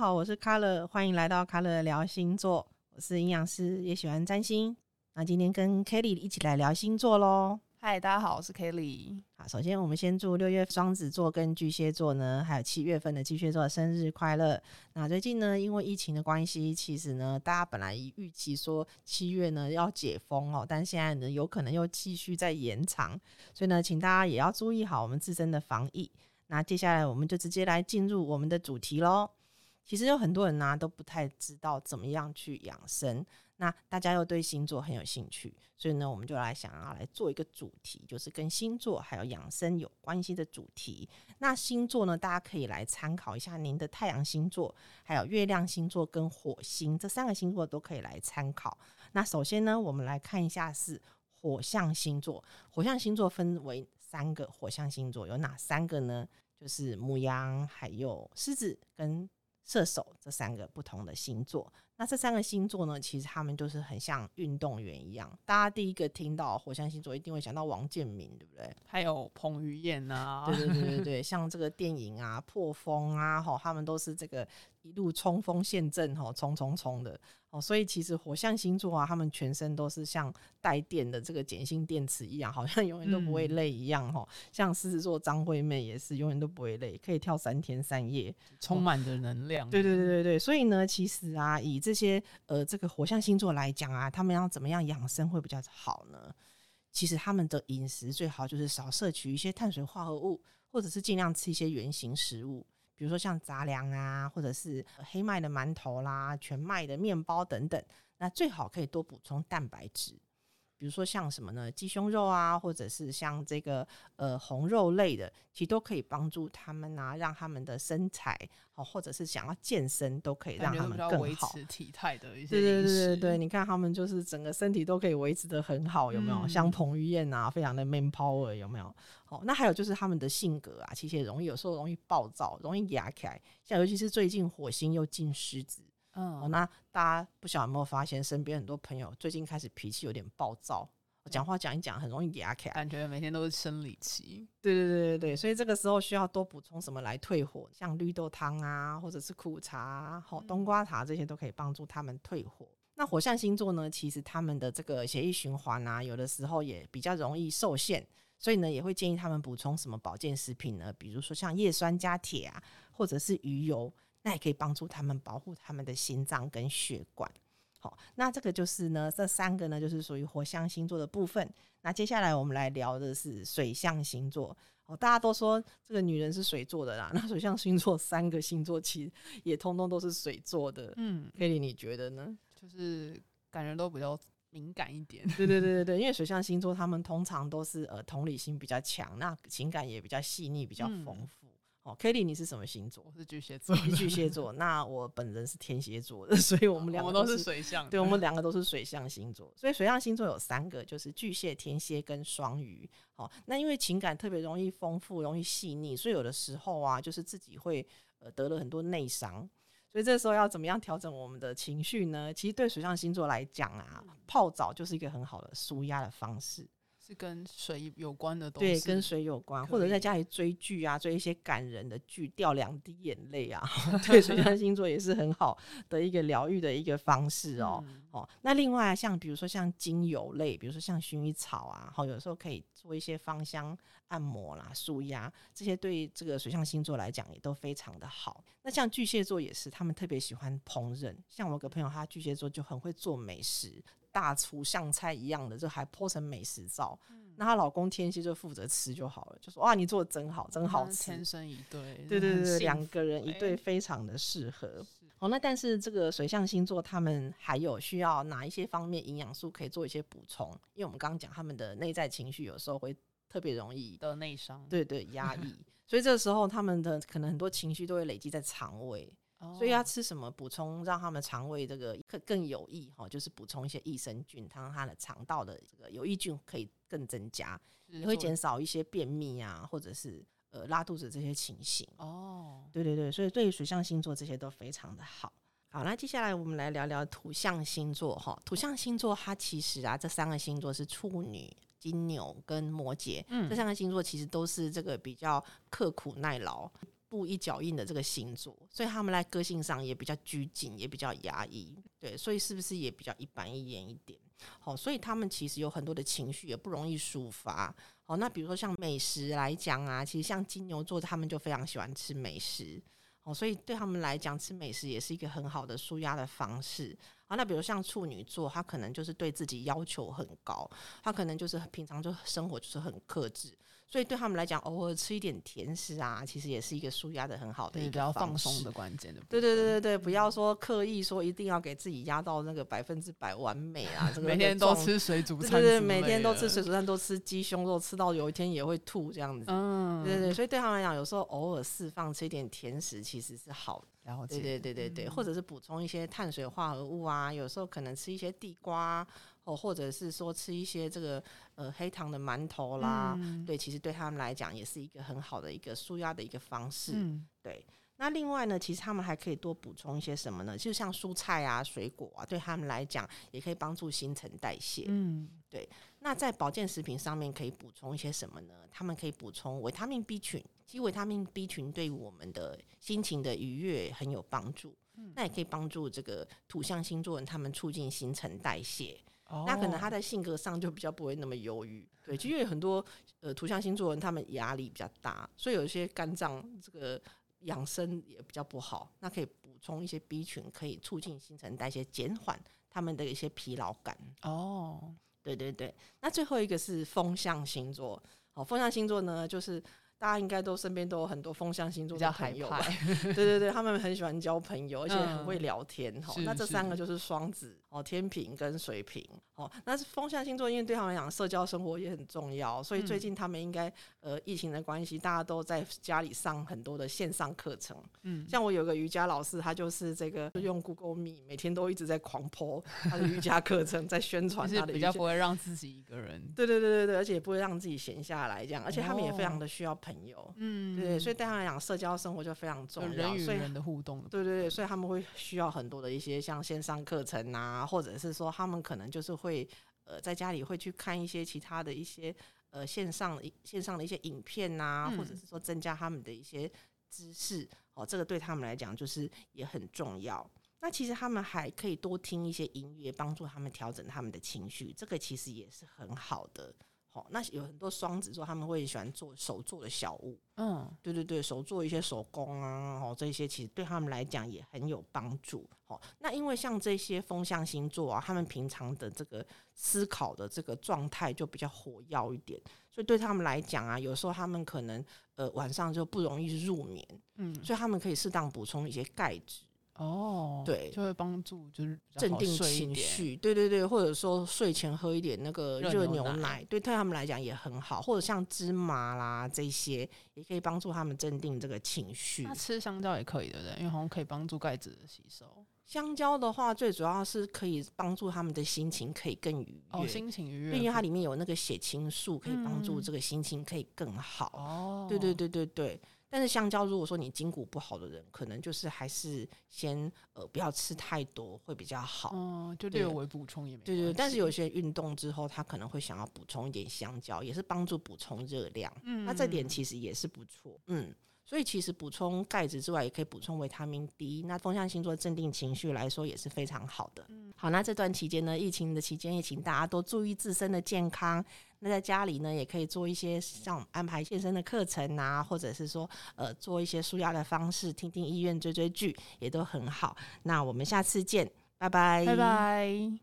好，我是卡乐，欢迎来到卡乐聊星座。我是营养师，也喜欢占星。那今天跟 Kelly 一起来聊星座喽。嗨，大家好，我是 Kelly。好，首先我们先祝六月双子座跟巨蟹座呢，还有七月份的巨蟹座生日快乐。那最近呢，因为疫情的关系，其实呢，大家本来预期说七月呢要解封哦，但现在呢，有可能又继续在延长，所以呢，请大家也要注意好我们自身的防疫。那接下来我们就直接来进入我们的主题喽。其实有很多人呢都不太知道怎么样去养生。那大家又对星座很有兴趣，所以呢，我们就来想要来做一个主题，就是跟星座还有养生有关系的主题。那星座呢，大家可以来参考一下您的太阳星座、还有月亮星座跟火星这三个星座都可以来参考。那首先呢，我们来看一下是火象星座。火象星座分为三个火象星座，有哪三个呢？就是母羊、还有狮子跟射手这三个不同的星座。那这三个星座呢，其实他们就是很像运动员一样。大家第一个听到火象星座，一定会想到王建民，对不对？还有彭于晏啊，对对对对对，像这个电影啊，破风啊，吼，他们都是这个一路冲锋陷阵，吼，冲冲冲的。哦，所以其实火象星座啊，他们全身都是像带电的这个碱性电池一样，好像永远都不会累一样。哈，像狮子座张惠妹也是永远都不会累，可以跳三天三夜，充满着能量。对对对对对，所以呢，其实啊，以这些呃这个火象星座来讲啊，他们要怎么样养生会比较好呢？其实他们的饮食最好就是少摄取一些碳水化合物，或者是尽量吃一些原形食物。比如说像杂粮啊，或者是黑麦的馒头啦、全麦的面包等等，那最好可以多补充蛋白质。比如说像什么呢？鸡胸肉啊，或者是像这个呃红肉类的，其实都可以帮助他们啊，让他们的身材好，或者是想要健身，都可以让他们更维持体态的一些。对对对对对，你看他们就是整个身体都可以维持的很好，有没有？像彭于晏啊，非常的 man power，有没有？好，那还有就是他们的性格啊，其实也容易有时候容易暴躁，容易压起来。像尤其是最近火星又进狮子。嗯，那大家不晓得有没有发现，身边很多朋友最近开始脾气有点暴躁，讲话讲一讲很容易压起来，感觉每天都是生理期。对对对对对，所以这个时候需要多补充什么来退火？像绿豆汤啊，或者是苦茶、好冬瓜茶这些都可以帮助他们退火。那火象星座呢，其实他们的这个血液循环啊，有的时候也比较容易受限，所以呢，也会建议他们补充什么保健食品呢？比如说像叶酸加铁啊，或者是鱼油。那也可以帮助他们保护他们的心脏跟血管。好，那这个就是呢，这三个呢就是属于火象星座的部分。那接下来我们来聊的是水象星座。哦，大家都说这个女人是水做的啦。那水象星座三个星座其实也通通都是水做的。嗯，Kelly 你觉得呢？就是感觉都比较敏感一点。对对对对对，因为水象星座他们通常都是呃同理心比较强，那情感也比较细腻，比较丰富。哦，Kelly，你是什么星座？我是巨蟹座。巨蟹座，那我本人是天蝎座的，所以我们两个都是水象。对，我们两个都是水象星座。所以水象星座有三个，就是巨蟹、天蝎跟双鱼。好，那因为情感特别容易丰富、容易细腻，所以有的时候啊，就是自己会呃得了很多内伤。所以这时候要怎么样调整我们的情绪呢？其实对水象星座来讲啊，泡澡就是一个很好的舒压的方式。是跟水有关的东西，对，跟水有关，或者在家里追剧啊，追一些感人的剧，掉两滴眼泪啊，对，水象星座也是很好的一个疗愈的一个方式哦。哦，那另外像比如说像精油类，比如说像薰衣草啊，好，有时候可以做一些芳香按摩啦、舒压，这些对这个水象星座来讲也都非常的好。那像巨蟹座也是，他们特别喜欢烹饪，像我有个朋友，他巨蟹座就很会做美食。大厨像菜一样的，就还 po 成美食照。那她老公天蝎就负责吃就好了，就说哇，你做的真好，真好吃。天生一对，对对对，两个人一对非常的适合。哦，那但是这个水象星座他们还有需要哪一些方面营养素可以做一些补充？因为我们刚刚讲他们的内在情绪有时候会特别容易的内伤，对对，压抑，所以这个时候他们的可能很多情绪都会累积在肠胃。所以要吃什么补充，让他们肠胃这个更更有益哈，就是补充一些益生菌，让他的肠道的这个有益菌可以更增加，也会减少一些便秘啊，或者是呃拉肚子这些情形。哦，对对对，所以对于水象星座这些都非常的好。好，那接下来我们来聊聊土象星座哈。土象星座它其实啊，这三个星座是处女、金牛跟摩羯，这三个星座其实都是这个比较刻苦耐劳。步一脚印的这个星座，所以他们在个性上也比较拘谨，也比较压抑，对，所以是不是也比较一板一眼一点？好，所以他们其实有很多的情绪，也不容易抒发。好，那比如说像美食来讲啊，其实像金牛座，他们就非常喜欢吃美食。哦，所以对他们来讲，吃美食也是一个很好的舒压的方式。啊，那比如像处女座，他可能就是对自己要求很高，他可能就是平常就生活就是很克制。所以对他们来讲，偶尔吃一点甜食啊，其实也是一个舒压的很好的一个比较放松的关键的。对对对对对，不要说刻意说一定要给自己压到那个百分之百完美啊，这个 每天都吃水煮餐，对对，每天都吃水煮餐，都吃鸡胸肉，吃到有一天也会吐这样子。嗯，对对，所以对他们来讲，有时候偶尔释放吃一点甜食，其实是好的。对对对对对，或者是补充一些碳水化合物啊，有时候可能吃一些地瓜。哦，或者是说吃一些这个呃黑糖的馒头啦，对，其实对他们来讲也是一个很好的一个舒压的一个方式。对，那另外呢，其实他们还可以多补充一些什么呢？就像蔬菜啊、水果啊，对他们来讲也可以帮助新陈代谢。嗯，对。那在保健食品上面可以补充一些什么呢？他们可以补充维他命 B 群，其实维他命 B 群对于我们的心情的愉悦很有帮助。那也可以帮助这个土象星座人他们促进新陈代谢。那可能他在性格上就比较不会那么忧郁，对，就因为很多呃土象星座人他们压力比较大，所以有一些肝脏这个养生也比较不好。那可以补充一些 B 群，可以促进新陈代谢，减缓他们的一些疲劳感。哦，对对对。那最后一个是风象星座，好，风象星座呢就是。大家应该都身边都有很多风象星座的朋友吧？对对对，他们很喜欢交朋友，而且很会聊天。哈，那这三个就是双子、哦天平跟水瓶。哦，那是风象星座，因为对他们来讲，社交生活也很重要，所以最近他们应该呃疫情的关系，大家都在家里上很多的线上课程。嗯，像我有个瑜伽老师，他就是这个用 Google Meet，每天都一直在狂播他的瑜伽课程，在宣传 他的。比较不会让自己一个人。对对对对对，而且也不会让自己闲下来这样，而且他们也非常的需要朋友。嗯，对，所以对他们来讲，社交生活就非常重要，人与人的互动。对对对，所以他们会需要很多的一些像线上课程啊，或者是说他们可能就是会。呃，在家里会去看一些其他的一些呃线上线上的一些影片呐，或者是说增加他们的一些知识哦，这个对他们来讲就是也很重要。那其实他们还可以多听一些音乐，帮助他们调整他们的情绪，这个其实也是很好的。好，那有很多双子座他们会喜欢做手做的小物，嗯，对对对，手做一些手工啊，哦，这些其实对他们来讲也很有帮助。好，那因为像这些风象星座啊，他们平常的这个思考的这个状态就比较活跃一点，所以对他们来讲啊，有时候他们可能呃晚上就不容易入眠，嗯，所以他们可以适当补充一些钙质。哦，对，就会帮助就是镇定情绪，对对对，或者说睡前喝一点那个热牛奶，对对他们来讲也很好，或者像芝麻啦这些，也可以帮助他们镇定这个情绪。那吃香蕉也可以，对不对？因为好像可以帮助钙质的吸收。香蕉的话，最主要是可以帮助他们的心情可以更愉悦，心情愉悦，因为它里面有那个血清素，可以帮助这个心情可以更好。哦，对对对对对。但是香蕉，如果说你筋骨不好的人，可能就是还是先呃不要吃太多会比较好。嗯，就略微补充也没。对对，但是有些运动之后，他可能会想要补充一点香蕉，也是帮助补充热量。嗯，那这点其实也是不错。嗯。所以其实补充钙质之外，也可以补充维他命 D。那风象星座镇定情绪来说也是非常好的。嗯，好，那这段期间呢，疫情的期间也请大家多注意自身的健康。那在家里呢，也可以做一些像安排健身的课程啊，或者是说呃做一些舒压的方式，听听医院追追剧，也都很好。那我们下次见，拜拜，拜拜。